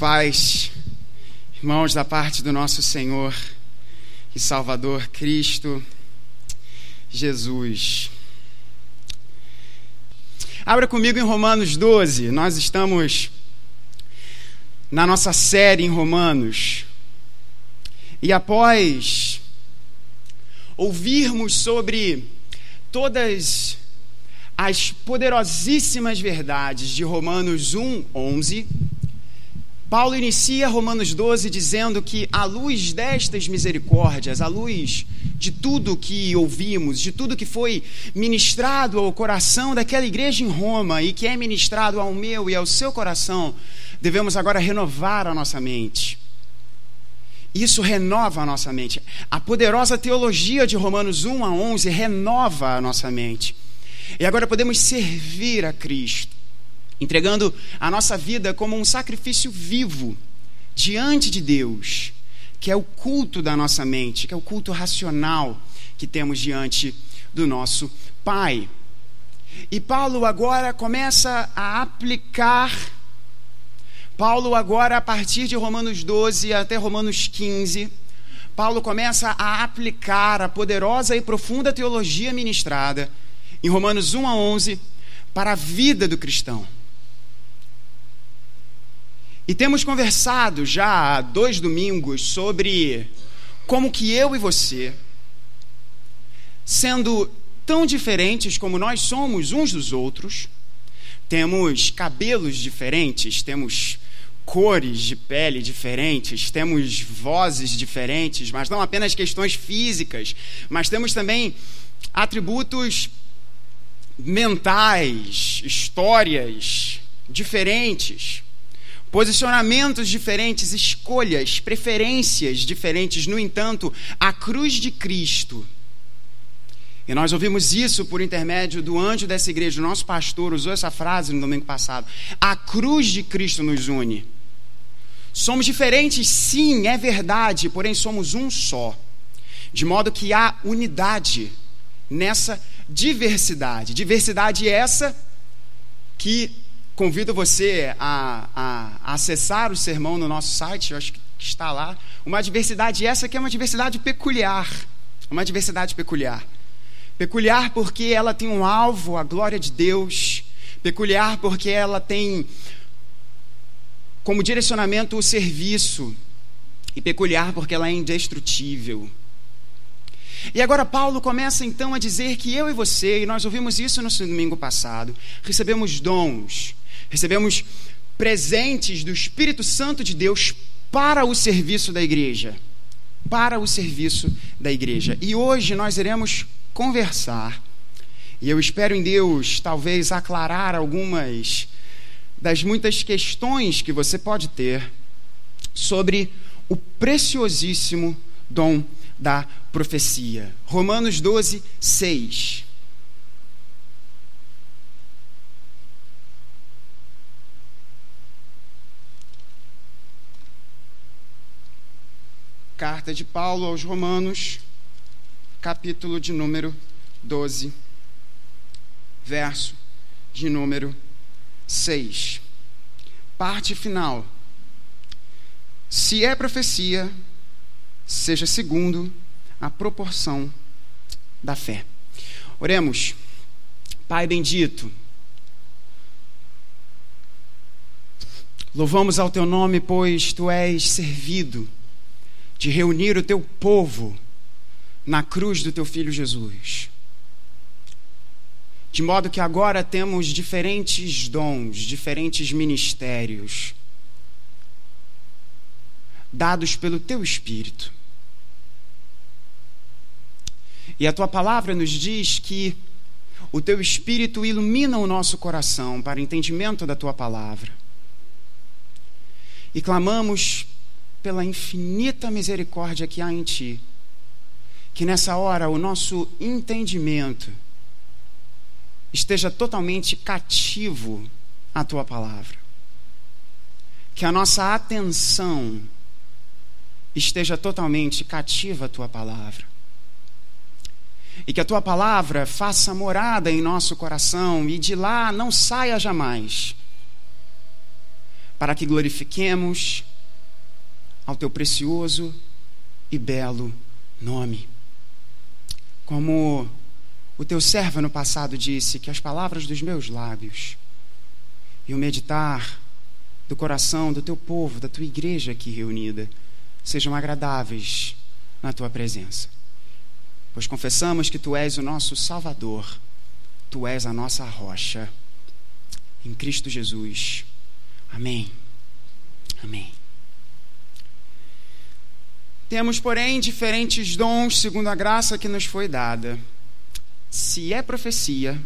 paz, irmãos, da parte do nosso Senhor e Salvador Cristo Jesus. Abra comigo em Romanos 12, nós estamos na nossa série em Romanos. E após ouvirmos sobre todas as poderosíssimas verdades de Romanos 1, 11, Paulo inicia Romanos 12 dizendo que, à luz destas misericórdias, à luz de tudo que ouvimos, de tudo que foi ministrado ao coração daquela igreja em Roma e que é ministrado ao meu e ao seu coração, devemos agora renovar a nossa mente. Isso renova a nossa mente. A poderosa teologia de Romanos 1 a 11 renova a nossa mente. E agora podemos servir a Cristo entregando a nossa vida como um sacrifício vivo diante de Deus, que é o culto da nossa mente, que é o culto racional que temos diante do nosso Pai. E Paulo agora começa a aplicar. Paulo, agora, a partir de Romanos 12 até Romanos 15, Paulo começa a aplicar a poderosa e profunda teologia ministrada em Romanos 1 a 11 para a vida do cristão. E temos conversado já há dois domingos sobre como que eu e você, sendo tão diferentes como nós somos uns dos outros, temos cabelos diferentes, temos cores de pele diferentes, temos vozes diferentes, mas não apenas questões físicas, mas temos também atributos mentais, histórias diferentes posicionamentos diferentes, escolhas, preferências diferentes. No entanto, a cruz de Cristo. E nós ouvimos isso por intermédio do anjo dessa igreja. O nosso pastor usou essa frase no domingo passado. A cruz de Cristo nos une. Somos diferentes, sim, é verdade, porém somos um só. De modo que há unidade nessa diversidade. Diversidade essa que convido você a, a, a, acessar o sermão no nosso site, eu acho que está lá. Uma diversidade essa que é uma diversidade peculiar. Uma diversidade peculiar. Peculiar porque ela tem um alvo, a glória de Deus. Peculiar porque ela tem como direcionamento o serviço. E peculiar porque ela é indestrutível. E agora Paulo começa então a dizer que eu e você, e nós ouvimos isso no domingo passado, recebemos dons, recebemos presentes do Espírito Santo de Deus para o serviço da igreja. Para o serviço da igreja. E hoje nós iremos conversar, e eu espero em Deus talvez aclarar algumas das muitas questões que você pode ter sobre o preciosíssimo dom da profecia. Romanos 12, 6. Carta de Paulo aos Romanos, capítulo de número 12, verso de número 6. Parte final. Se é profecia, seja segundo a proporção da fé. Oremos. Pai bendito, louvamos ao teu nome, pois tu és servido de reunir o teu povo na cruz do teu filho Jesus. De modo que agora temos diferentes dons, diferentes ministérios, dados pelo teu Espírito. E a tua palavra nos diz que o teu Espírito ilumina o nosso coração para entendimento da tua palavra. E clamamos pela infinita misericórdia que há em Ti, que nessa hora o nosso entendimento esteja totalmente cativo à Tua palavra, que a nossa atenção esteja totalmente cativa à Tua palavra. E que a tua palavra faça morada em nosso coração e de lá não saia jamais para que glorifiquemos ao teu precioso e belo nome. Como o teu servo no passado disse, que as palavras dos meus lábios e o meditar do coração do teu povo, da tua igreja aqui reunida, sejam agradáveis na tua presença. Pois confessamos que tu és o nosso Salvador, tu és a nossa rocha. Em Cristo Jesus. Amém. Amém. Temos, porém, diferentes dons segundo a graça que nos foi dada. Se é profecia,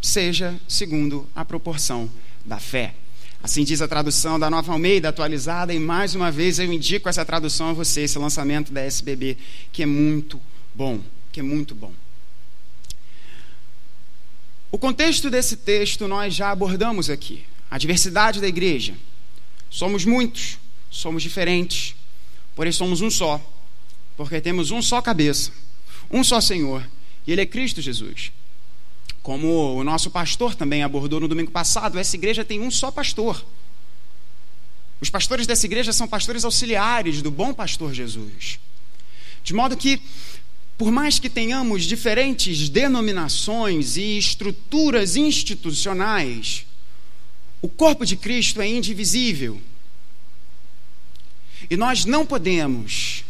seja segundo a proporção da fé. Assim diz a tradução da Nova Almeida atualizada, e mais uma vez eu indico essa tradução a você, esse lançamento da SBB, que é muito bom, que é muito bom. O contexto desse texto nós já abordamos aqui. A diversidade da igreja. Somos muitos, somos diferentes, porém somos um só, porque temos um só cabeça, um só Senhor, e Ele é Cristo Jesus. Como o nosso pastor também abordou no domingo passado, essa igreja tem um só pastor. Os pastores dessa igreja são pastores auxiliares do bom pastor Jesus. De modo que, por mais que tenhamos diferentes denominações e estruturas institucionais, o corpo de Cristo é indivisível. E nós não podemos,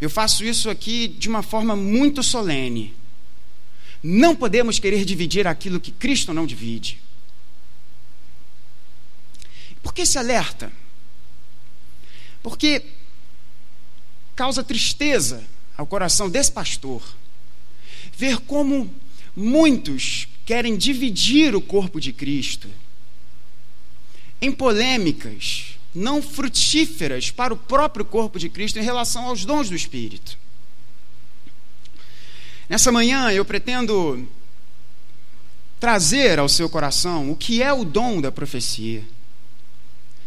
eu faço isso aqui de uma forma muito solene, não podemos querer dividir aquilo que Cristo não divide. Por que esse alerta? Porque causa tristeza ao coração desse pastor ver como muitos querem dividir o corpo de Cristo em polêmicas não frutíferas para o próprio corpo de Cristo em relação aos dons do Espírito. Nessa manhã eu pretendo trazer ao seu coração o que é o dom da profecia.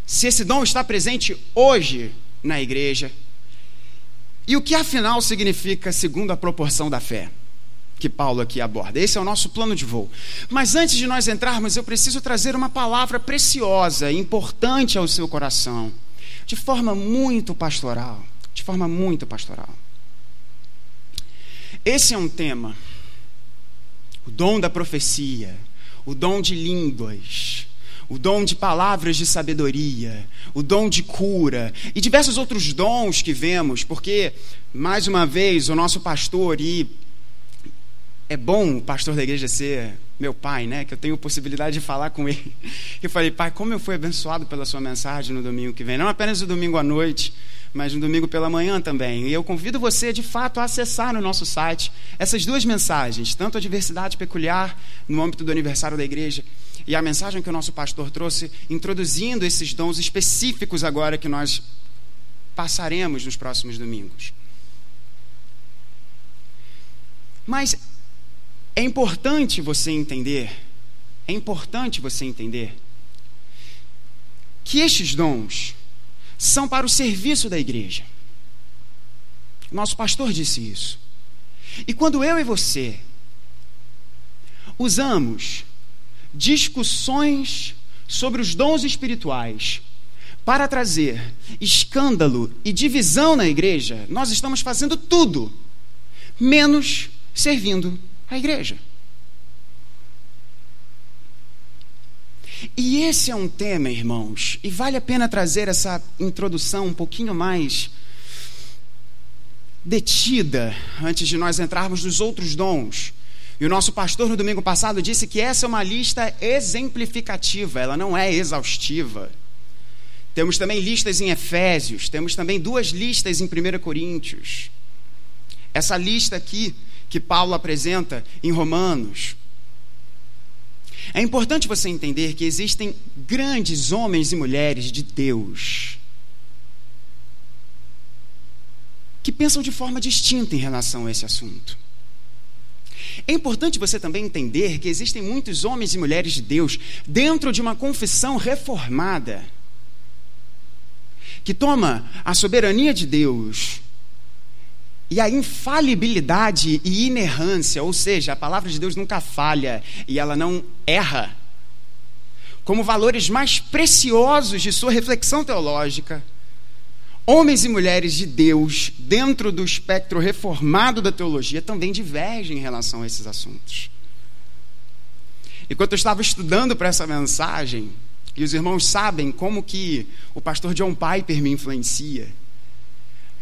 Se esse dom está presente hoje na igreja e o que afinal significa segundo a proporção da fé que Paulo aqui aborda. Esse é o nosso plano de voo. Mas antes de nós entrarmos, eu preciso trazer uma palavra preciosa, importante ao seu coração, de forma muito pastoral, de forma muito pastoral. Esse é um tema, o dom da profecia, o dom de línguas, o dom de palavras de sabedoria, o dom de cura. E diversos outros dons que vemos, porque, mais uma vez, o nosso pastor e é bom o pastor da igreja ser meu pai, né? Que eu tenho possibilidade de falar com ele. Eu falei, pai, como eu fui abençoado pela sua mensagem no domingo que vem. Não apenas no domingo à noite, mas no domingo pela manhã também. E eu convido você, de fato, a acessar no nosso site essas duas mensagens, tanto a diversidade peculiar no âmbito do aniversário da igreja e a mensagem que o nosso pastor trouxe, introduzindo esses dons específicos agora que nós passaremos nos próximos domingos. Mas é importante você entender, é importante você entender que estes dons são para o serviço da igreja. Nosso pastor disse isso. E quando eu e você usamos discussões sobre os dons espirituais para trazer escândalo e divisão na igreja, nós estamos fazendo tudo menos servindo a igreja. E esse é um tema, irmãos, e vale a pena trazer essa introdução um pouquinho mais detida antes de nós entrarmos nos outros dons. E o nosso pastor no domingo passado disse que essa é uma lista exemplificativa, ela não é exaustiva. Temos também listas em Efésios, temos também duas listas em 1 Coríntios. Essa lista aqui que Paulo apresenta em Romanos. É importante você entender que existem grandes homens e mulheres de Deus que pensam de forma distinta em relação a esse assunto. É importante você também entender que existem muitos homens e mulheres de Deus dentro de uma confissão reformada que toma a soberania de Deus e a infalibilidade e inerrância, ou seja, a palavra de Deus nunca falha e ela não erra, como valores mais preciosos de sua reflexão teológica, homens e mulheres de Deus, dentro do espectro reformado da teologia, também divergem em relação a esses assuntos. Enquanto eu estava estudando para essa mensagem, e os irmãos sabem como que o pastor John Piper me influencia,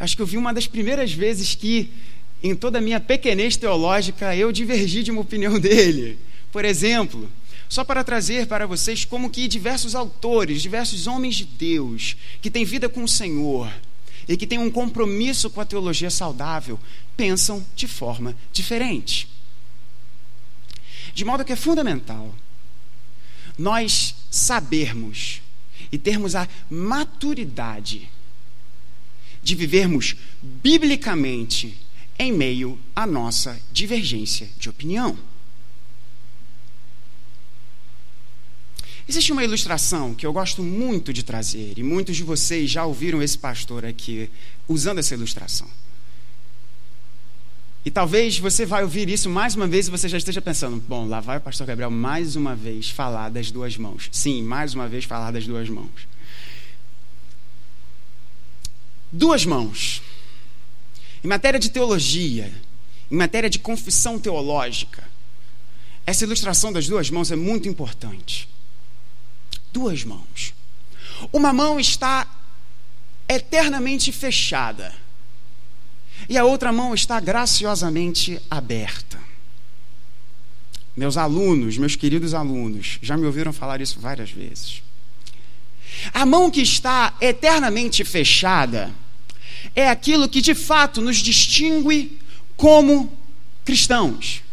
acho que eu vi uma das primeiras vezes que, em toda a minha pequenez teológica, eu divergi de uma opinião dele. Por exemplo, só para trazer para vocês como que diversos autores, diversos homens de Deus, que têm vida com o Senhor e que têm um compromisso com a teologia saudável, pensam de forma diferente. De modo que é fundamental nós sabermos e termos a maturidade de vivermos biblicamente em meio à nossa divergência de opinião. Existe uma ilustração que eu gosto muito de trazer, e muitos de vocês já ouviram esse pastor aqui usando essa ilustração. E talvez você vai ouvir isso mais uma vez e você já esteja pensando: bom, lá vai o pastor Gabriel mais uma vez falar das duas mãos. Sim, mais uma vez falar das duas mãos. Duas mãos. Em matéria de teologia, em matéria de confissão teológica, essa ilustração das duas mãos é muito importante duas mãos. Uma mão está eternamente fechada e a outra mão está graciosamente aberta. Meus alunos, meus queridos alunos, já me ouviram falar isso várias vezes. A mão que está eternamente fechada é aquilo que de fato nos distingue como cristãos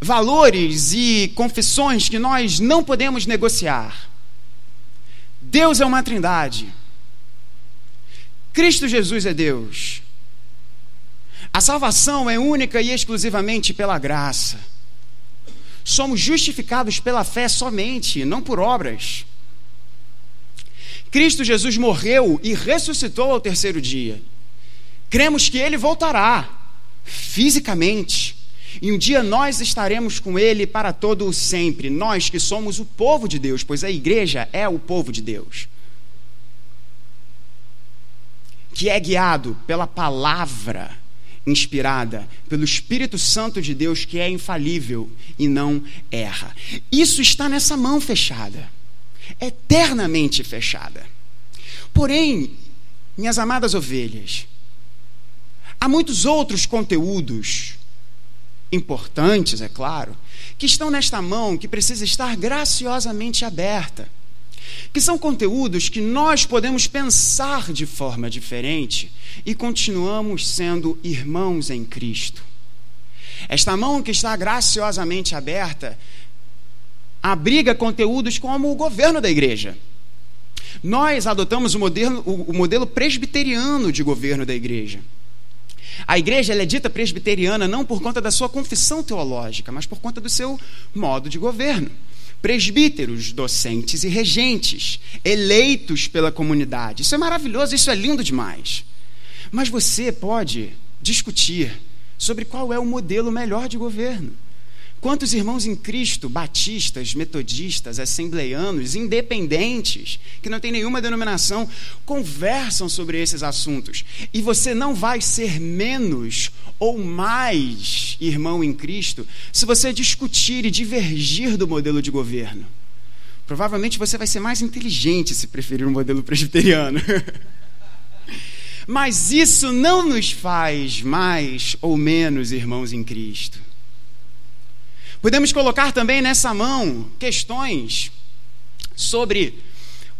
valores e confissões que nós não podemos negociar. Deus é uma trindade. Cristo Jesus é Deus. A salvação é única e exclusivamente pela graça. Somos justificados pela fé somente, não por obras. Cristo Jesus morreu e ressuscitou ao terceiro dia. Cremos que ele voltará fisicamente e um dia nós estaremos com Ele para todo o sempre, nós que somos o povo de Deus, pois a igreja é o povo de Deus, que é guiado pela palavra inspirada pelo Espírito Santo de Deus, que é infalível e não erra. Isso está nessa mão fechada, eternamente fechada. Porém, minhas amadas ovelhas, há muitos outros conteúdos importantes, é claro, que estão nesta mão que precisa estar graciosamente aberta. Que são conteúdos que nós podemos pensar de forma diferente e continuamos sendo irmãos em Cristo. Esta mão que está graciosamente aberta abriga conteúdos como o governo da igreja. Nós adotamos o modelo, o modelo presbiteriano de governo da igreja. A igreja é dita presbiteriana não por conta da sua confissão teológica, mas por conta do seu modo de governo. Presbíteros, docentes e regentes, eleitos pela comunidade. Isso é maravilhoso, isso é lindo demais. Mas você pode discutir sobre qual é o modelo melhor de governo. Quantos irmãos em Cristo, batistas, metodistas, assembleianos, independentes, que não têm nenhuma denominação, conversam sobre esses assuntos? E você não vai ser menos ou mais irmão em Cristo se você discutir e divergir do modelo de governo. Provavelmente você vai ser mais inteligente se preferir o um modelo presbiteriano. Mas isso não nos faz mais ou menos irmãos em Cristo. Podemos colocar também nessa mão questões sobre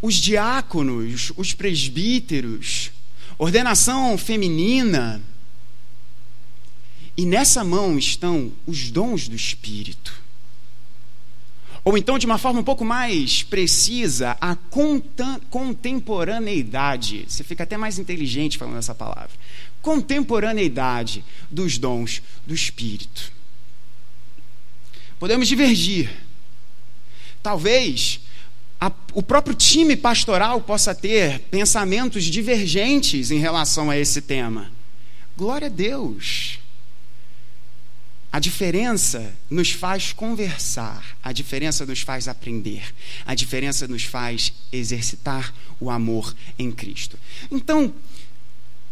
os diáconos, os presbíteros, ordenação feminina. E nessa mão estão os dons do Espírito. Ou então, de uma forma um pouco mais precisa, a contemporaneidade. Você fica até mais inteligente falando essa palavra. Contemporaneidade dos dons do Espírito. Podemos divergir. Talvez a, o próprio time pastoral possa ter pensamentos divergentes em relação a esse tema. Glória a Deus. A diferença nos faz conversar, a diferença nos faz aprender, a diferença nos faz exercitar o amor em Cristo. Então,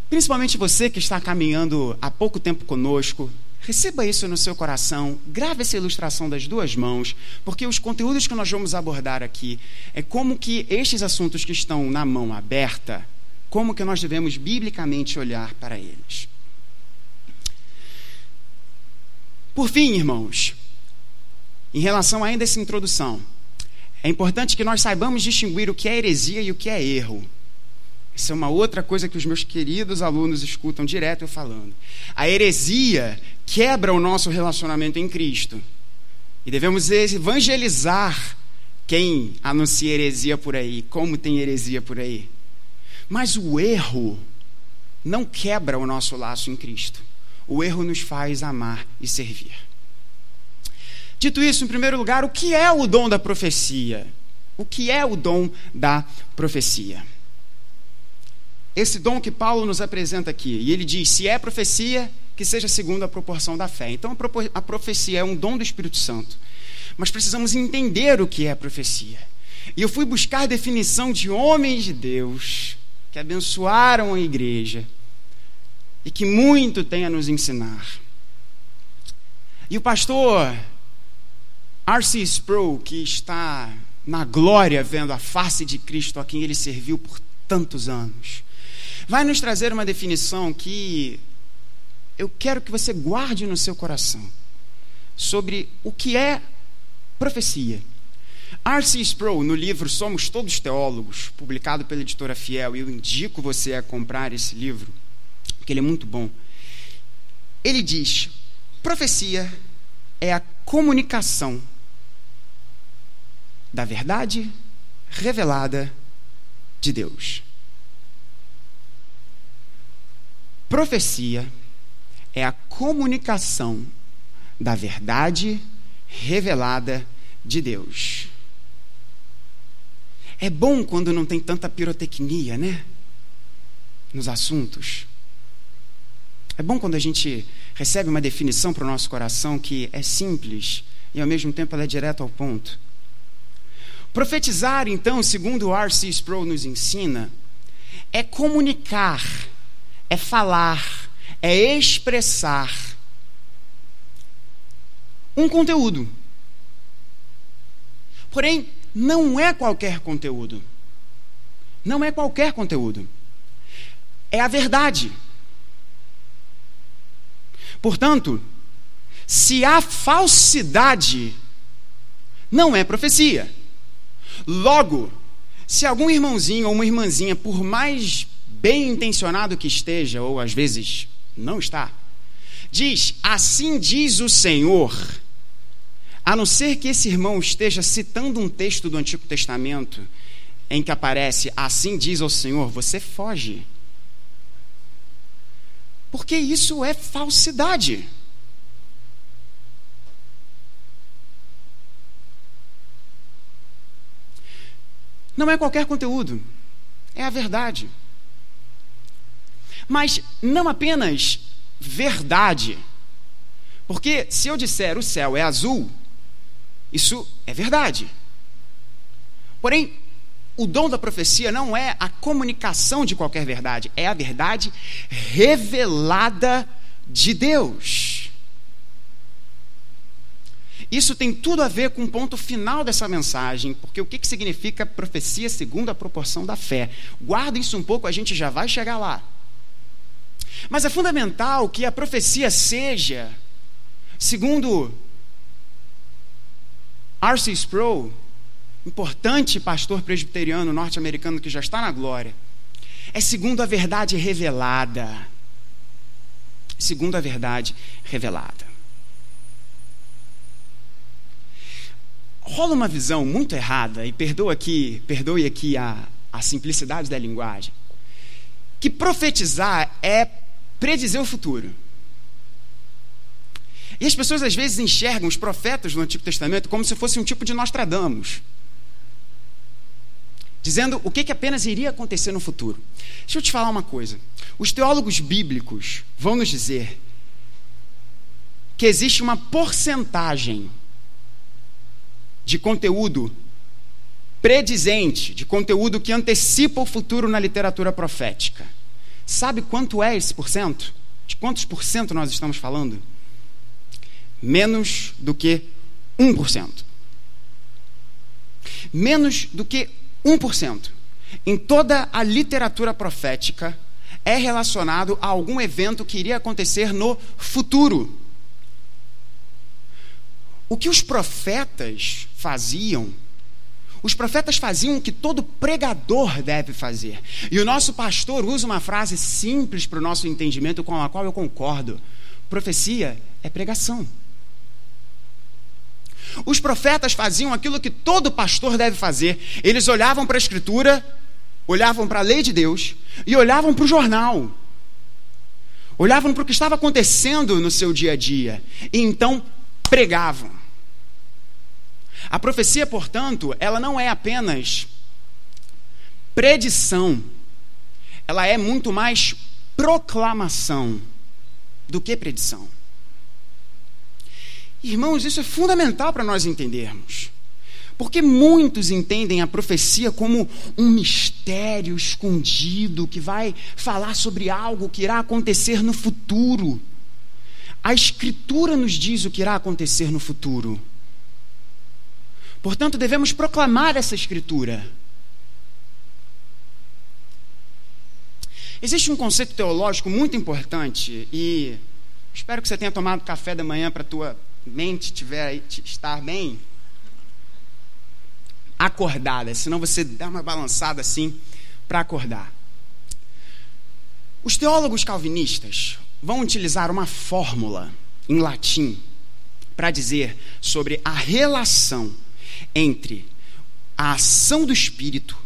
principalmente você que está caminhando há pouco tempo conosco, receba isso no seu coração, grave essa ilustração das duas mãos, porque os conteúdos que nós vamos abordar aqui é como que estes assuntos que estão na mão aberta, como que nós devemos biblicamente olhar para eles. Por fim, irmãos, em relação ainda a essa introdução, é importante que nós saibamos distinguir o que é heresia e o que é erro. Isso é uma outra coisa que os meus queridos alunos escutam direto eu falando. A heresia quebra o nosso relacionamento em Cristo. E devemos evangelizar quem anuncia heresia por aí, como tem heresia por aí. Mas o erro não quebra o nosso laço em Cristo. O erro nos faz amar e servir. Dito isso, em primeiro lugar, o que é o dom da profecia? O que é o dom da profecia? Esse dom que Paulo nos apresenta aqui, e ele diz: se é profecia, que seja segundo a proporção da fé. Então, a profecia é um dom do Espírito Santo. Mas precisamos entender o que é profecia. E eu fui buscar definição de homens de Deus que abençoaram a igreja e que muito tem a nos ensinar. E o pastor R.C. Sproul, que está na glória vendo a face de Cristo a quem ele serviu por tantos anos, vai nos trazer uma definição que eu quero que você guarde no seu coração sobre o que é profecia. R.C. Sproul, no livro Somos Todos Teólogos, publicado pela editora Fiel, e eu indico você a comprar esse livro, porque ele é muito bom. Ele diz: profecia é a comunicação da verdade revelada de Deus. Profecia é a comunicação da verdade revelada de Deus. É bom quando não tem tanta pirotecnia, né? Nos assuntos. É bom quando a gente recebe uma definição para o nosso coração que é simples e ao mesmo tempo ela é direto ao ponto. Profetizar, então, segundo R.C. Sproul nos ensina, é comunicar, é falar, é expressar um conteúdo. Porém, não é qualquer conteúdo. Não é qualquer conteúdo. É a verdade. Portanto, se há falsidade, não é profecia. Logo, se algum irmãozinho ou uma irmãzinha, por mais bem intencionado que esteja, ou às vezes não está, diz: Assim diz o Senhor, a não ser que esse irmão esteja citando um texto do Antigo Testamento em que aparece assim diz o Senhor, você foge. Porque isso é falsidade. Não é qualquer conteúdo, é a verdade. Mas não apenas verdade. Porque se eu disser o céu é azul, isso é verdade. Porém, o dom da profecia não é a comunicação de qualquer verdade, é a verdade revelada de Deus. Isso tem tudo a ver com o ponto final dessa mensagem, porque o que, que significa profecia segundo a proporção da fé? Guarda isso um pouco, a gente já vai chegar lá. Mas é fundamental que a profecia seja, segundo R.C. Sproul, importante pastor presbiteriano norte-americano que já está na glória, é segundo a verdade revelada. Segundo a verdade revelada. Rola uma visão muito errada, e perdoa aqui, perdoe aqui a, a simplicidade da linguagem, que profetizar é predizer o futuro. E as pessoas às vezes enxergam os profetas do Antigo Testamento como se fosse um tipo de Nostradamus dizendo o que, que apenas iria acontecer no futuro. Deixa eu te falar uma coisa. Os teólogos bíblicos vão nos dizer que existe uma porcentagem de conteúdo predizente, de conteúdo que antecipa o futuro na literatura profética. Sabe quanto é esse porcento? De quantos por cento nós estamos falando? Menos do que 1%. Menos do que 1%. Em toda a literatura profética é relacionado a algum evento que iria acontecer no futuro. O que os profetas faziam os profetas faziam o que todo pregador deve fazer. E o nosso pastor usa uma frase simples para o nosso entendimento, com a qual eu concordo: profecia é pregação. Os profetas faziam aquilo que todo pastor deve fazer. Eles olhavam para a Escritura, olhavam para a lei de Deus e olhavam para o jornal. Olhavam para o que estava acontecendo no seu dia a dia e então pregavam. A profecia, portanto, ela não é apenas predição, ela é muito mais proclamação do que predição. Irmãos, isso é fundamental para nós entendermos. Porque muitos entendem a profecia como um mistério escondido que vai falar sobre algo que irá acontecer no futuro. A Escritura nos diz o que irá acontecer no futuro. Portanto, devemos proclamar essa escritura. Existe um conceito teológico muito importante e espero que você tenha tomado café da manhã para a tua mente tiver, estar bem acordada, senão você dá uma balançada assim para acordar. Os teólogos calvinistas vão utilizar uma fórmula em latim para dizer sobre a relação entre a ação do Espírito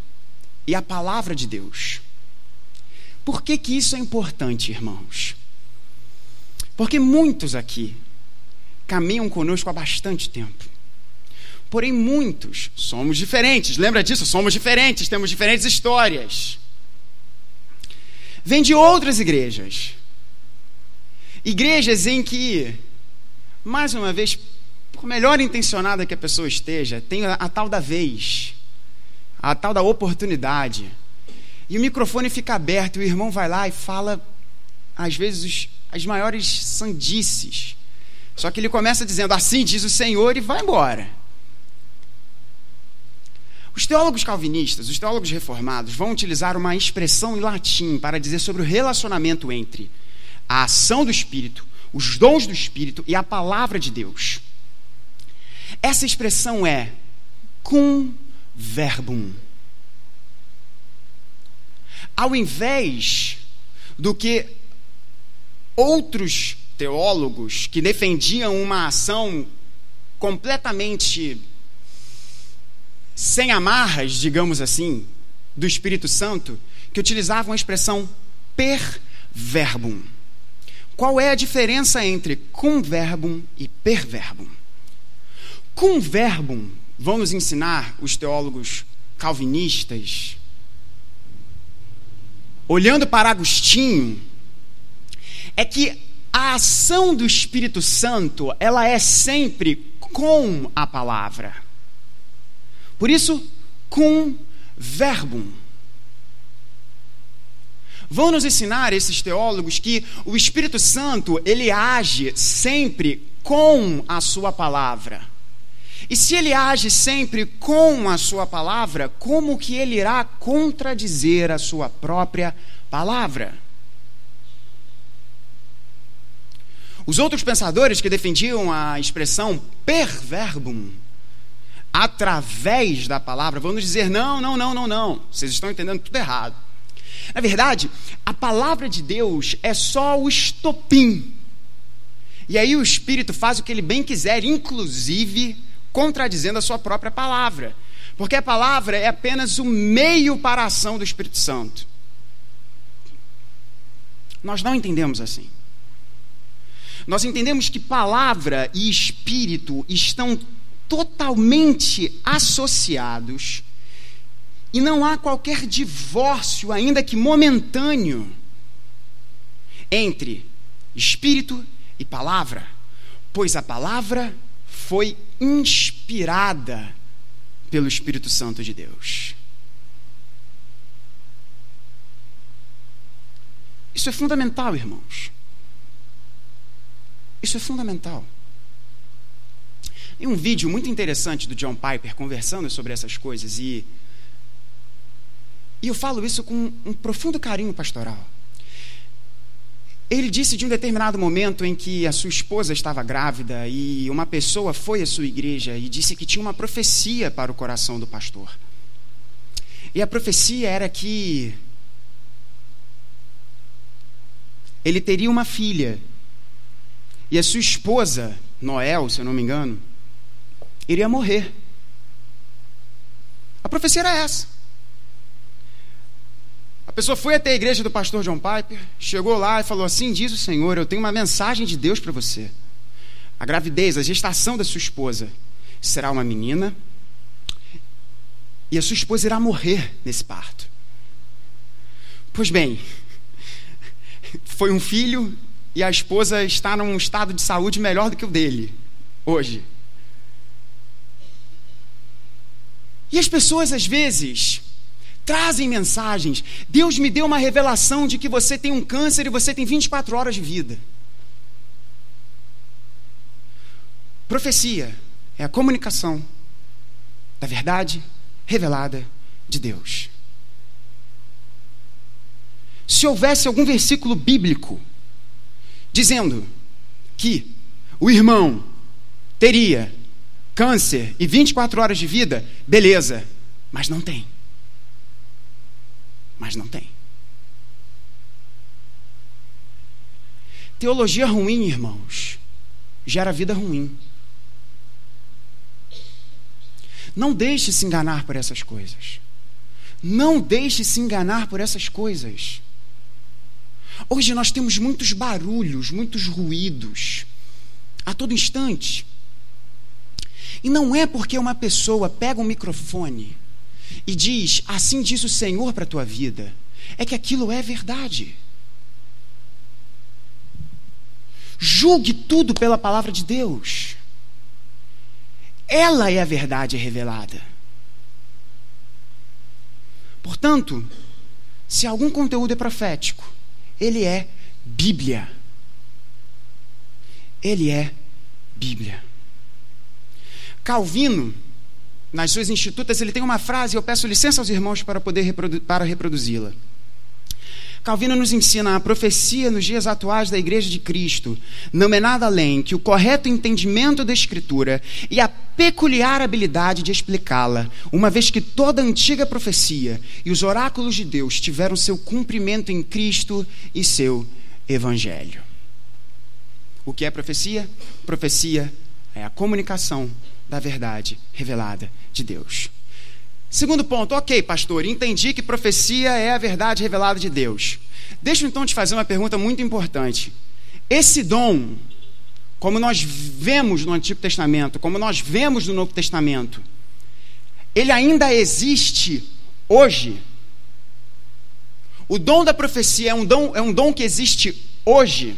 e a palavra de Deus. Por que, que isso é importante, irmãos? Porque muitos aqui caminham conosco há bastante tempo. Porém, muitos somos diferentes. Lembra disso? Somos diferentes, temos diferentes histórias. Vêm de outras igrejas. Igrejas em que, mais uma vez, por melhor intencionada que a pessoa esteja, tem a, tal da vez, a tal da oportunidade. E o microfone fica aberto e o irmão vai lá e fala, às vezes, os, as maiores sandices. Só que ele começa dizendo, assim diz o Senhor, e vai embora. Os teólogos calvinistas, os teólogos reformados, vão utilizar uma expressão em latim para dizer sobre o relacionamento entre a ação do Espírito, os dons do Espírito e a palavra de Deus. Essa expressão é cum verbum. Ao invés do que outros teólogos que defendiam uma ação completamente sem amarras, digamos assim, do Espírito Santo, que utilizavam a expressão per verbum. Qual é a diferença entre cum verbum e per verbum? Com verbo, vão nos ensinar os teólogos calvinistas, olhando para Agostinho, é que a ação do Espírito Santo, ela é sempre com a palavra. Por isso, com verbo. Vão nos ensinar esses teólogos que o Espírito Santo, ele age sempre com a sua palavra. E se ele age sempre com a sua palavra, como que ele irá contradizer a sua própria palavra? Os outros pensadores que defendiam a expressão per verbum, através da palavra, vão nos dizer: não, não, não, não, não, vocês estão entendendo tudo errado. Na verdade, a palavra de Deus é só o estopim. E aí o Espírito faz o que ele bem quiser, inclusive contradizendo a sua própria palavra. Porque a palavra é apenas o meio para a ação do Espírito Santo. Nós não entendemos assim. Nós entendemos que palavra e espírito estão totalmente associados e não há qualquer divórcio, ainda que momentâneo, entre espírito e palavra. pois a palavra foi inspirada pelo Espírito Santo de Deus. Isso é fundamental, irmãos. Isso é fundamental. Tem um vídeo muito interessante do John Piper conversando sobre essas coisas e e eu falo isso com um profundo carinho pastoral. Ele disse de um determinado momento em que a sua esposa estava grávida e uma pessoa foi à sua igreja e disse que tinha uma profecia para o coração do pastor. E a profecia era que ele teria uma filha e a sua esposa, Noel, se eu não me engano, iria morrer. A profecia era essa. Pessoa foi até a igreja do pastor John Piper, chegou lá e falou assim: Diz o Senhor, eu tenho uma mensagem de Deus para você. A gravidez, a gestação da sua esposa será uma menina e a sua esposa irá morrer nesse parto. Pois bem, foi um filho e a esposa está num estado de saúde melhor do que o dele, hoje. E as pessoas, às vezes, trazem mensagens. Deus me deu uma revelação de que você tem um câncer e você tem 24 horas de vida. Profecia é a comunicação da verdade revelada de Deus. Se houvesse algum versículo bíblico dizendo que o irmão teria câncer e 24 horas de vida, beleza, mas não tem. Mas não tem. Teologia ruim, irmãos, gera vida ruim. Não deixe se enganar por essas coisas. Não deixe se enganar por essas coisas. Hoje nós temos muitos barulhos, muitos ruídos, a todo instante. E não é porque uma pessoa pega um microfone e diz, assim diz o Senhor para a tua vida, é que aquilo é verdade. Julgue tudo pela palavra de Deus. Ela é a verdade revelada. Portanto, se algum conteúdo é profético, ele é Bíblia. Ele é Bíblia. Calvino, nas suas institutas, ele tem uma frase, eu peço licença aos irmãos para poder reprodu para reproduzi-la. Calvino nos ensina a profecia nos dias atuais da Igreja de Cristo não é nada além que o correto entendimento da Escritura e a peculiar habilidade de explicá-la, uma vez que toda a antiga profecia e os oráculos de Deus tiveram seu cumprimento em Cristo e seu Evangelho. O que é profecia? Profecia é a comunicação da verdade revelada de Deus. Segundo ponto, ok, pastor, entendi que profecia é a verdade revelada de Deus. Deixa então te fazer uma pergunta muito importante. Esse dom, como nós vemos no Antigo Testamento, como nós vemos no Novo Testamento, ele ainda existe hoje? O dom da profecia é um dom, é um dom que existe hoje?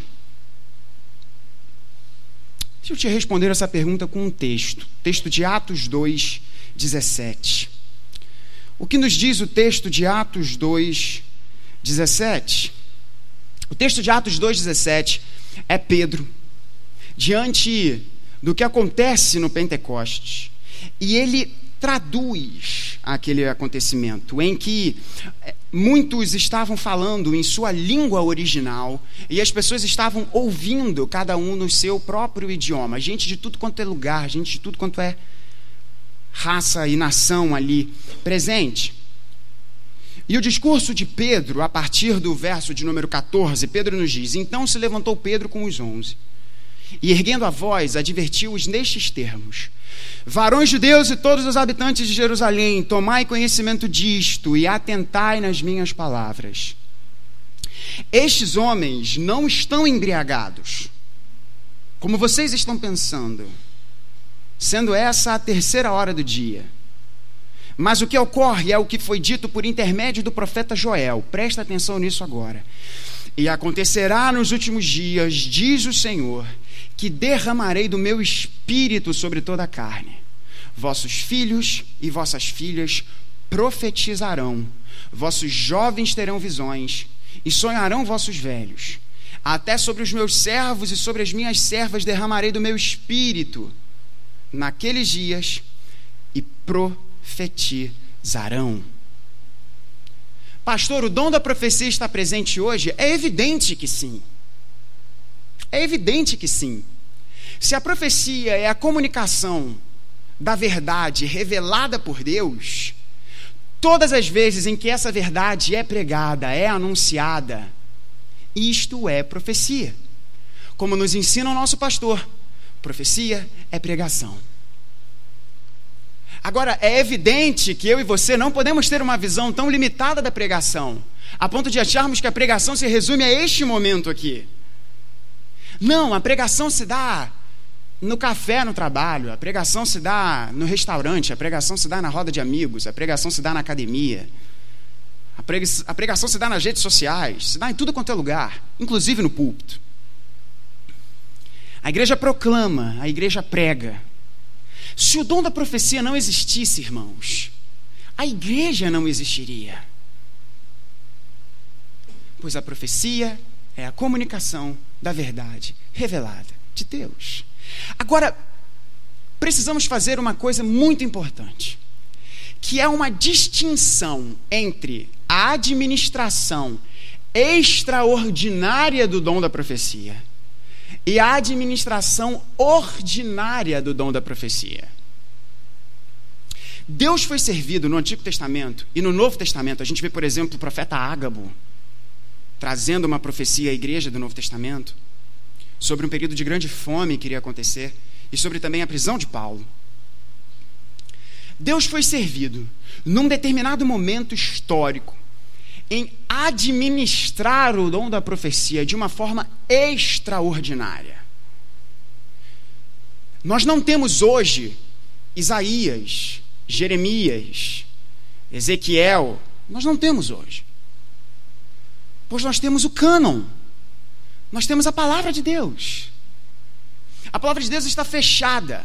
Deixa eu te responder essa pergunta com um texto. Texto de Atos 2, 17. O que nos diz o texto de Atos 2, 17? O texto de Atos 2, 17 é Pedro, diante do que acontece no Pentecostes, e ele traduz aquele acontecimento em que eh, muitos estavam falando em sua língua original e as pessoas estavam ouvindo cada um no seu próprio idioma, gente de tudo quanto é lugar, gente de tudo quanto é raça e nação ali presente. E o discurso de Pedro, a partir do verso de número 14, Pedro nos diz: Então se levantou Pedro com os onze, e erguendo a voz, advertiu-os nestes termos: Varões judeus e todos os habitantes de Jerusalém, tomai conhecimento disto e atentai nas minhas palavras. Estes homens não estão embriagados, como vocês estão pensando sendo essa a terceira hora do dia. Mas o que ocorre é o que foi dito por intermédio do profeta Joel. Presta atenção nisso agora. E acontecerá nos últimos dias, diz o Senhor, que derramarei do meu espírito sobre toda a carne. Vossos filhos e vossas filhas profetizarão, vossos jovens terão visões, e sonharão vossos velhos. Até sobre os meus servos e sobre as minhas servas derramarei do meu espírito naqueles dias e profetizarão. Pastor, o dom da profecia está presente hoje? É evidente que sim. É evidente que sim. Se a profecia é a comunicação da verdade revelada por Deus, todas as vezes em que essa verdade é pregada, é anunciada, isto é profecia. Como nos ensina o nosso pastor, profecia é pregação. Agora, é evidente que eu e você não podemos ter uma visão tão limitada da pregação, a ponto de acharmos que a pregação se resume a este momento aqui. Não, a pregação se dá no café no trabalho, a pregação se dá no restaurante, a pregação se dá na roda de amigos, a pregação se dá na academia, a pregação se dá nas redes sociais, se dá em tudo quanto é lugar, inclusive no púlpito. A igreja proclama, a igreja prega. Se o dom da profecia não existisse, irmãos, a igreja não existiria. Pois a profecia é a comunicação da verdade revelada de Deus. Agora, precisamos fazer uma coisa muito importante, que é uma distinção entre a administração extraordinária do dom da profecia e a administração ordinária do dom da profecia. Deus foi servido no Antigo Testamento e no Novo Testamento. A gente vê, por exemplo, o profeta Ágabo trazendo uma profecia à igreja do Novo Testamento sobre um período de grande fome que iria acontecer e sobre também a prisão de Paulo. Deus foi servido num determinado momento histórico em administrar o dom da profecia de uma forma extraordinária. Nós não temos hoje Isaías, Jeremias, Ezequiel, nós não temos hoje. Pois nós temos o cânon nós temos a palavra de Deus. A palavra de Deus está fechada.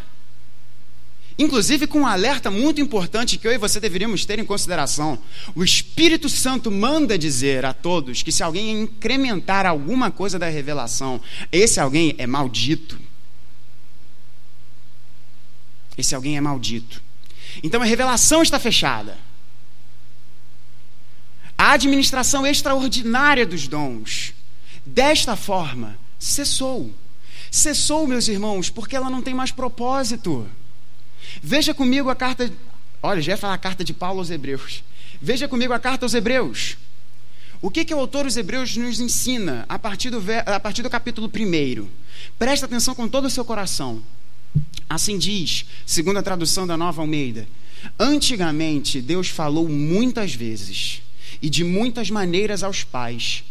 Inclusive com um alerta muito importante que eu e você deveríamos ter em consideração. O Espírito Santo manda dizer a todos que se alguém incrementar alguma coisa da revelação, esse alguém é maldito. Esse alguém é maldito. Então a revelação está fechada. A administração extraordinária dos dons desta forma, cessou. Cessou, meus irmãos, porque ela não tem mais propósito. Veja comigo a carta. Olha, já ia falar a carta de Paulo aos Hebreus. Veja comigo a carta aos Hebreus. O que, que o autor dos Hebreus nos ensina a partir do, a partir do capítulo 1? Presta atenção com todo o seu coração. Assim diz, segundo a tradução da Nova Almeida: Antigamente, Deus falou muitas vezes e de muitas maneiras aos pais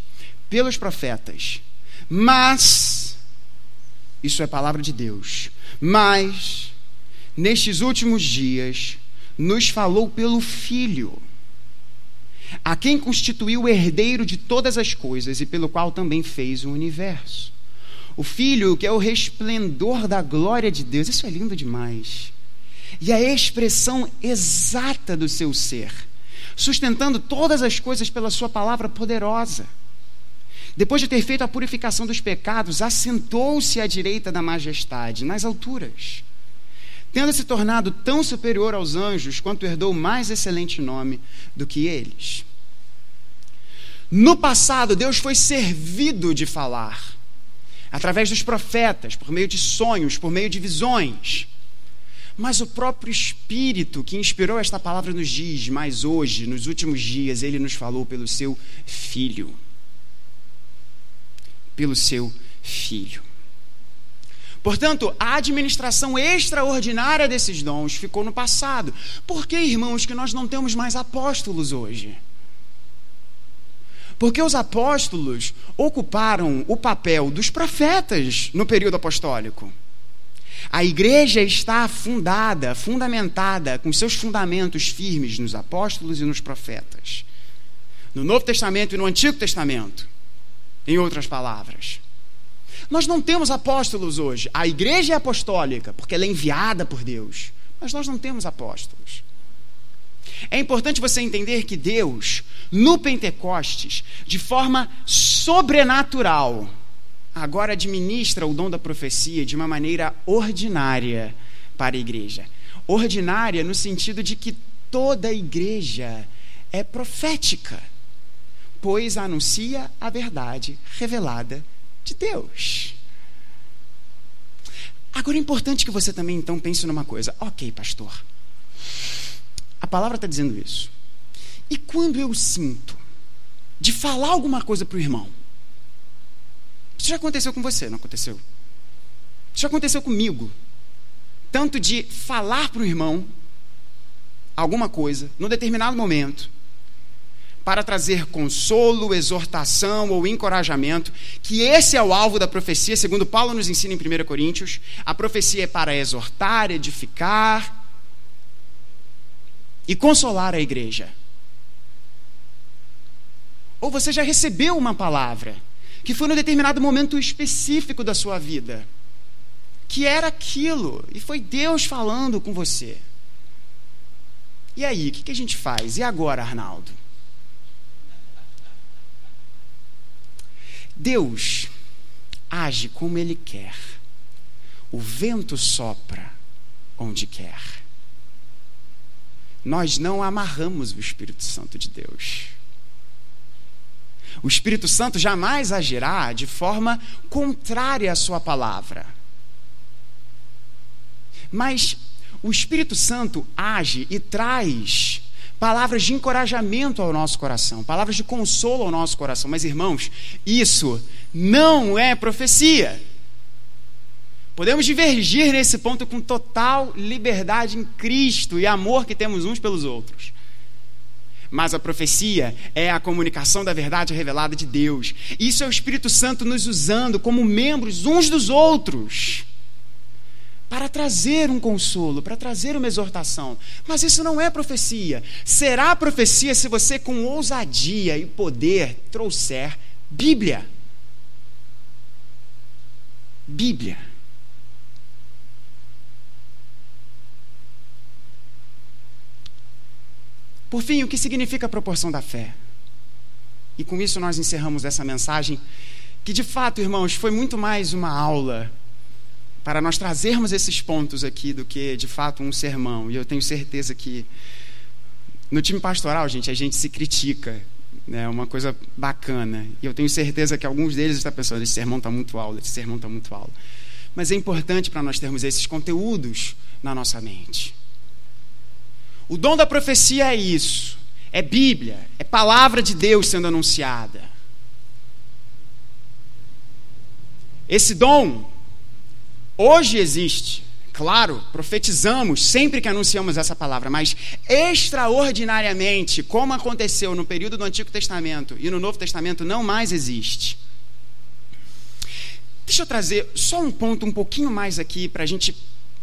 pelos profetas. Mas, isso é palavra de Deus, mas, nestes últimos dias, nos falou pelo Filho, a quem constituiu o herdeiro de todas as coisas e pelo qual também fez o universo. O Filho, que é o resplendor da glória de Deus, isso é lindo demais. E a expressão exata do seu ser, sustentando todas as coisas pela Sua palavra poderosa. Depois de ter feito a purificação dos pecados, assentou-se à direita da majestade, nas alturas. Tendo se tornado tão superior aos anjos, quanto herdou mais excelente nome do que eles. No passado, Deus foi servido de falar, através dos profetas, por meio de sonhos, por meio de visões. Mas o próprio Espírito que inspirou esta palavra nos diz, mas hoje, nos últimos dias, ele nos falou pelo seu Filho pelo seu filho. Portanto, a administração extraordinária desses dons ficou no passado. Por que, irmãos, que nós não temos mais apóstolos hoje? Porque os apóstolos ocuparam o papel dos profetas no período apostólico. A igreja está fundada, fundamentada, com seus fundamentos firmes nos apóstolos e nos profetas. No Novo Testamento e no Antigo Testamento em outras palavras. Nós não temos apóstolos hoje. A igreja é apostólica, porque ela é enviada por Deus. Mas nós não temos apóstolos. É importante você entender que Deus, no Pentecostes, de forma sobrenatural, agora administra o dom da profecia de uma maneira ordinária para a igreja. Ordinária no sentido de que toda a igreja é profética, pois anuncia a verdade revelada de Deus. Agora é importante que você também então pense numa coisa. Ok, pastor. A palavra está dizendo isso. E quando eu sinto de falar alguma coisa para o irmão? Isso já aconteceu com você, não aconteceu? Isso já aconteceu comigo. Tanto de falar para o irmão alguma coisa, num determinado momento, para trazer consolo, exortação ou encorajamento, que esse é o alvo da profecia, segundo Paulo nos ensina em 1 Coríntios. A profecia é para exortar, edificar e consolar a igreja. Ou você já recebeu uma palavra que foi num determinado momento específico da sua vida, que era aquilo, e foi Deus falando com você. E aí, o que, que a gente faz? E agora, Arnaldo? Deus age como Ele quer. O vento sopra onde quer. Nós não amarramos o Espírito Santo de Deus. O Espírito Santo jamais agirá de forma contrária à Sua palavra. Mas o Espírito Santo age e traz palavras de encorajamento ao nosso coração, palavras de consolo ao nosso coração. Mas, irmãos, isso não é profecia. Podemos divergir nesse ponto com total liberdade em Cristo e amor que temos uns pelos outros. Mas a profecia é a comunicação da verdade revelada de Deus. Isso é o Espírito Santo nos usando como membros uns dos outros para trazer um consolo, para trazer uma exortação. Mas isso não é profecia. Será profecia se você, com ousadia e poder, trouxer Bíblia. Bíblia. Por fim, o que significa a proporção da fé? E com isso nós encerramos essa mensagem, que de fato, irmãos, foi muito mais uma aula para nós trazermos esses pontos aqui do que, de fato, um sermão. E eu tenho certeza que no time pastoral, gente, a gente se critica. É né, uma coisa bacana. E eu tenho certeza que alguns deles estão pensando: esse sermão está muito alto, esse sermão está muito alto. Mas é importante para nós termos esses conteúdos na nossa mente. O dom da profecia é isso: é Bíblia, é palavra de Deus sendo anunciada. Esse dom Hoje existe, claro, profetizamos sempre que anunciamos essa palavra, mas extraordinariamente, como aconteceu no período do Antigo Testamento e no Novo Testamento, não mais existe. Deixa eu trazer só um ponto um pouquinho mais aqui para a gente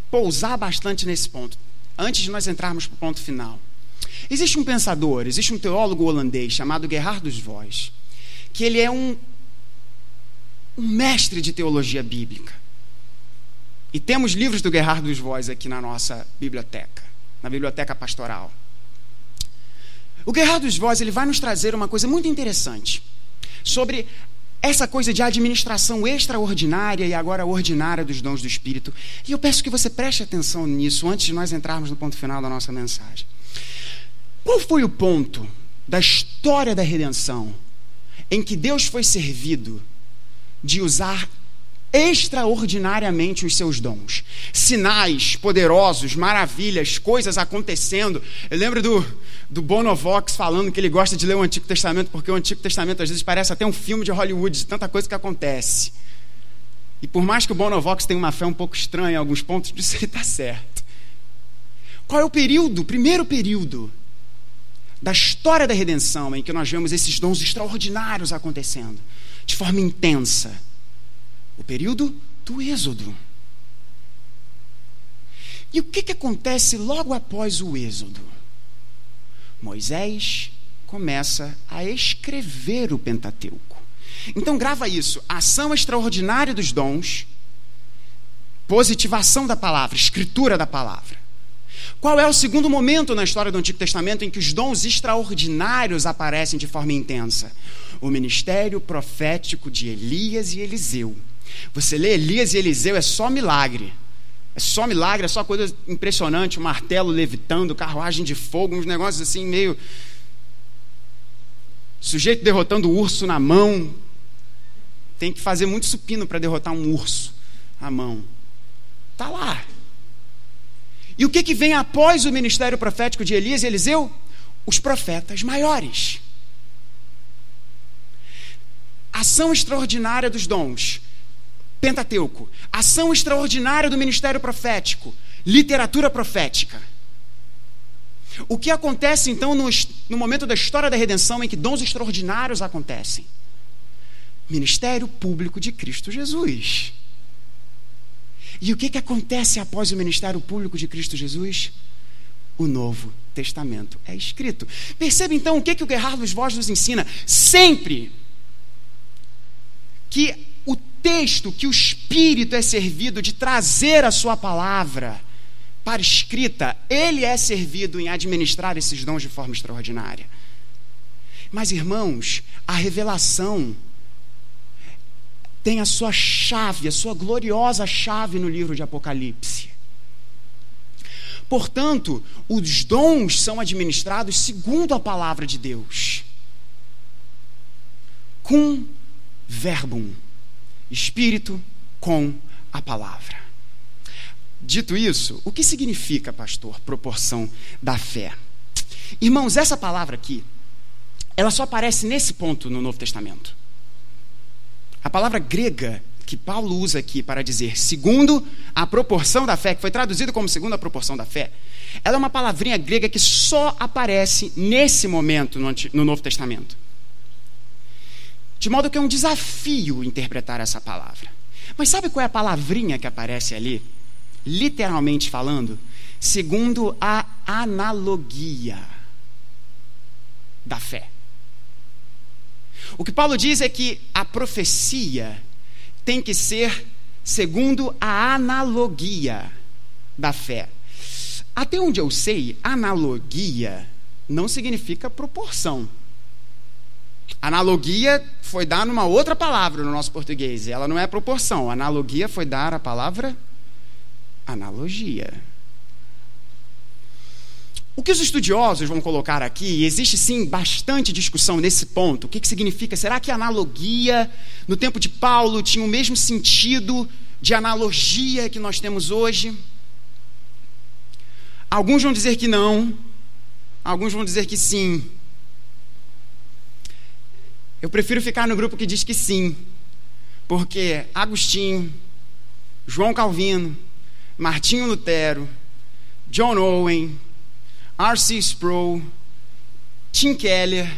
pousar bastante nesse ponto, antes de nós entrarmos para o ponto final. Existe um pensador, existe um teólogo holandês chamado Gerhardus Voss, que ele é um, um mestre de teologia bíblica. E temos livros do Gerhard dos Voz aqui na nossa biblioteca, na biblioteca pastoral. O Gerhard dos Voz ele vai nos trazer uma coisa muito interessante sobre essa coisa de administração extraordinária e agora ordinária dos dons do Espírito. E eu peço que você preste atenção nisso antes de nós entrarmos no ponto final da nossa mensagem. Qual foi o ponto da história da redenção em que Deus foi servido de usar extraordinariamente os seus dons. Sinais poderosos, maravilhas, coisas acontecendo. Eu lembro do, do Bonovox falando que ele gosta de ler o Antigo Testamento, porque o Antigo Testamento às vezes parece até um filme de Hollywood, de tanta coisa que acontece. E por mais que o Bonovox tenha uma fé um pouco estranha em alguns pontos, disso ele está certo. Qual é o período, o primeiro período da história da redenção em que nós vemos esses dons extraordinários acontecendo de forma intensa? O período do Êxodo. E o que, que acontece logo após o Êxodo? Moisés começa a escrever o Pentateuco. Então grava isso: ação extraordinária dos dons, positivação da palavra, escritura da palavra. Qual é o segundo momento na história do Antigo Testamento em que os dons extraordinários aparecem de forma intensa? O ministério profético de Elias e Eliseu. Você lê Elias e Eliseu, é só milagre. É só milagre, é só coisa impressionante, um martelo levitando, carruagem de fogo, uns negócios assim meio. Sujeito derrotando o urso na mão. Tem que fazer muito supino para derrotar um urso à mão. Tá lá. E o que, que vem após o ministério profético de Elias e Eliseu? Os profetas maiores. Ação extraordinária dos dons Pentateuco, ação extraordinária do ministério profético, literatura profética. O que acontece então no, no, momento da história da redenção em que dons extraordinários acontecem? Ministério público de Cristo Jesus. E o que, que acontece após o ministério público de Cristo Jesus? O Novo Testamento é escrito. Percebe então o que, que o Gerardo Voz nos ensina? Sempre que texto que o Espírito é servido de trazer a sua palavra para escrita, ele é servido em administrar esses dons de forma extraordinária. Mas, irmãos, a revelação tem a sua chave, a sua gloriosa chave no livro de Apocalipse. Portanto, os dons são administrados segundo a palavra de Deus. Com verbum Espírito com a palavra. Dito isso, o que significa, pastor, proporção da fé? Irmãos, essa palavra aqui, ela só aparece nesse ponto no Novo Testamento. A palavra grega que Paulo usa aqui para dizer segundo a proporção da fé, que foi traduzido como segundo a proporção da fé, ela é uma palavrinha grega que só aparece nesse momento no, no Novo Testamento. De modo que é um desafio interpretar essa palavra. Mas sabe qual é a palavrinha que aparece ali? Literalmente falando, segundo a analogia da fé. O que Paulo diz é que a profecia tem que ser segundo a analogia da fé. Até onde eu sei, analogia não significa proporção. Analogia foi dar numa outra palavra no nosso português. Ela não é proporção. Analogia foi dar a palavra analogia. O que os estudiosos vão colocar aqui, e existe sim bastante discussão nesse ponto, o que, que significa? Será que analogia no tempo de Paulo tinha o mesmo sentido de analogia que nós temos hoje? Alguns vão dizer que não, alguns vão dizer que sim. Eu prefiro ficar no grupo que diz que sim, porque Agostinho, João Calvino, Martinho Lutero, John Owen, R.C. Sproul, Tim Keller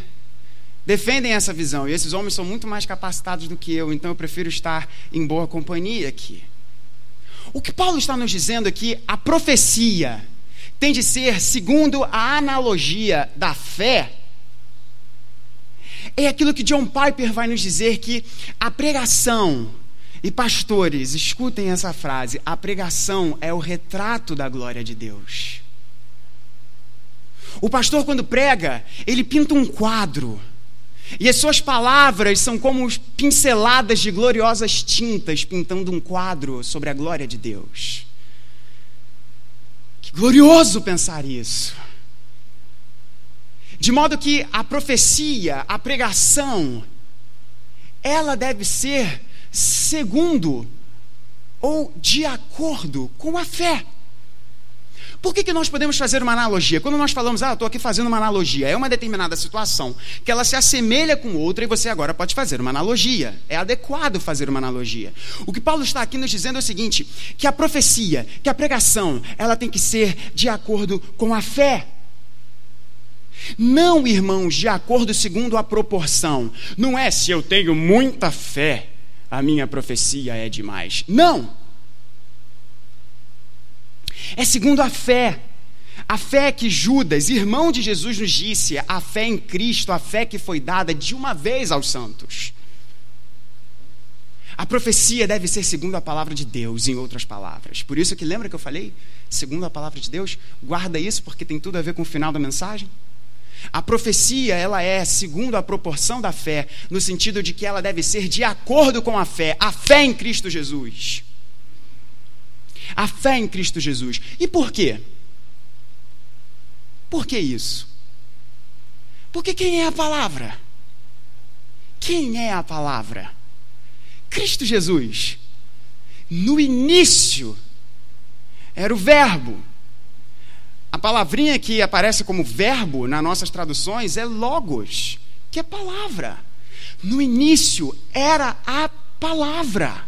defendem essa visão. E esses homens são muito mais capacitados do que eu, então eu prefiro estar em boa companhia aqui. O que Paulo está nos dizendo aqui, a profecia tem de ser segundo a analogia da fé é aquilo que John Piper vai nos dizer que a pregação, e pastores, escutem essa frase: a pregação é o retrato da glória de Deus. O pastor, quando prega, ele pinta um quadro. E as suas palavras são como pinceladas de gloriosas tintas pintando um quadro sobre a glória de Deus. Que glorioso pensar isso. De modo que a profecia, a pregação, ela deve ser segundo ou de acordo com a fé. Por que, que nós podemos fazer uma analogia? Quando nós falamos, ah, estou aqui fazendo uma analogia, é uma determinada situação que ela se assemelha com outra e você agora pode fazer uma analogia. É adequado fazer uma analogia. O que Paulo está aqui nos dizendo é o seguinte: que a profecia, que a pregação, ela tem que ser de acordo com a fé. Não, irmãos, de acordo segundo a proporção. Não é se eu tenho muita fé, a minha profecia é demais. Não. É segundo a fé. A fé que Judas, irmão de Jesus, nos disse, a fé em Cristo, a fé que foi dada de uma vez aos santos. A profecia deve ser segundo a palavra de Deus, em outras palavras. Por isso que lembra que eu falei? Segundo a palavra de Deus, guarda isso porque tem tudo a ver com o final da mensagem. A profecia, ela é segundo a proporção da fé, no sentido de que ela deve ser de acordo com a fé, a fé em Cristo Jesus. A fé em Cristo Jesus. E por quê? Por que isso? Porque quem é a palavra? Quem é a palavra? Cristo Jesus. No início era o Verbo. A palavrinha que aparece como verbo nas nossas traduções é logos, que é palavra. No início era a palavra.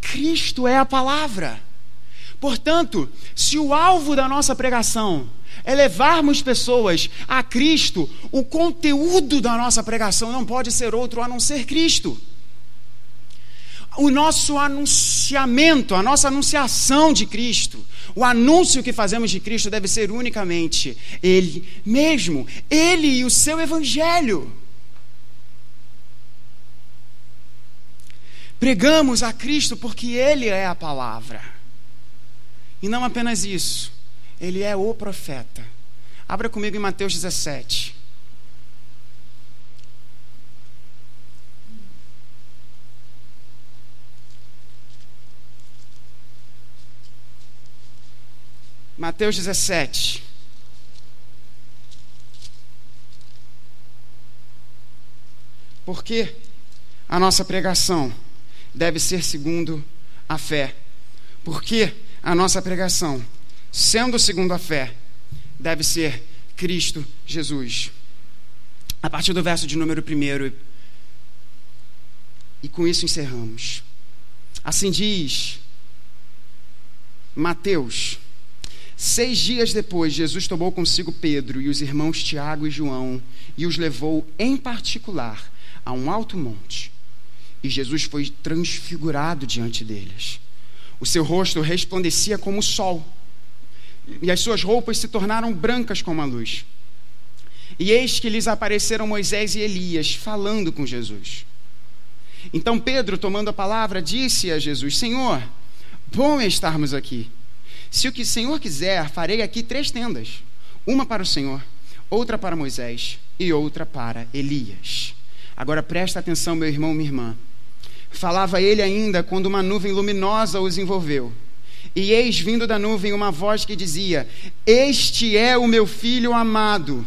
Cristo é a palavra. Portanto, se o alvo da nossa pregação é levarmos pessoas a Cristo, o conteúdo da nossa pregação não pode ser outro a não ser Cristo. O nosso anunciamento, a nossa anunciação de Cristo, o anúncio que fazemos de Cristo deve ser unicamente Ele mesmo, Ele e o seu Evangelho. Pregamos a Cristo porque Ele é a palavra. E não apenas isso, Ele é o profeta. Abra comigo em Mateus 17. Mateus 17. Porque a nossa pregação deve ser segundo a fé. Porque a nossa pregação, sendo segundo a fé, deve ser Cristo Jesus. A partir do verso de número 1. E com isso encerramos. Assim diz Mateus Seis dias depois, Jesus tomou consigo Pedro e os irmãos Tiago e João e os levou, em particular, a um alto monte. E Jesus foi transfigurado diante deles. O seu rosto resplandecia como o sol, e as suas roupas se tornaram brancas como a luz. E eis que lhes apareceram Moisés e Elias, falando com Jesus. Então Pedro, tomando a palavra, disse a Jesus: Senhor, bom é estarmos aqui. Se o que o Senhor quiser, farei aqui três tendas: uma para o Senhor, outra para Moisés e outra para Elias. Agora presta atenção, meu irmão, minha irmã. Falava ele ainda quando uma nuvem luminosa os envolveu. E eis vindo da nuvem uma voz que dizia: Este é o meu filho amado,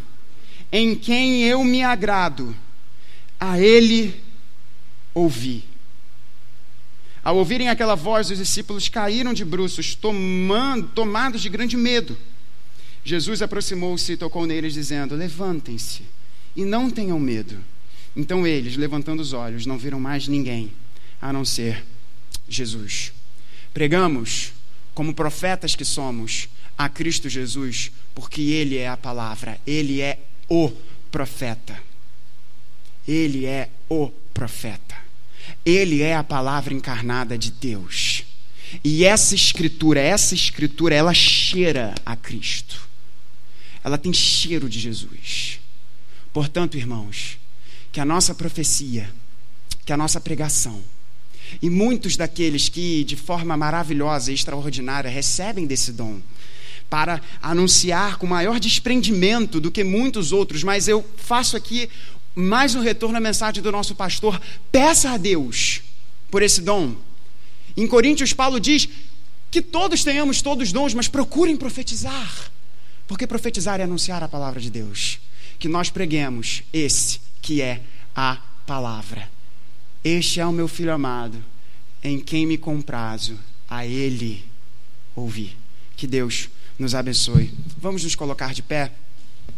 em quem eu me agrado. A ele ouvi. Ao ouvirem aquela voz, os discípulos caíram de bruços, tomando, tomados de grande medo. Jesus aproximou-se e tocou neles, dizendo: Levantem-se e não tenham medo. Então eles, levantando os olhos, não viram mais ninguém a não ser Jesus. Pregamos, como profetas que somos, a Cristo Jesus, porque Ele é a palavra, Ele é o profeta. Ele é o profeta. Ele é a palavra encarnada de Deus. E essa escritura, essa escritura, ela cheira a Cristo. Ela tem cheiro de Jesus. Portanto, irmãos, que a nossa profecia, que a nossa pregação, e muitos daqueles que, de forma maravilhosa e extraordinária, recebem desse dom, para anunciar com maior desprendimento do que muitos outros, mas eu faço aqui mais um retorno à mensagem do nosso pastor. Peça a Deus por esse dom. Em Coríntios, Paulo diz que todos tenhamos todos os dons, mas procurem profetizar. Porque profetizar é anunciar a palavra de Deus. Que nós preguemos esse que é a palavra. Este é o meu filho amado, em quem me comprazo, a ele ouvi. Que Deus nos abençoe. Vamos nos colocar de pé.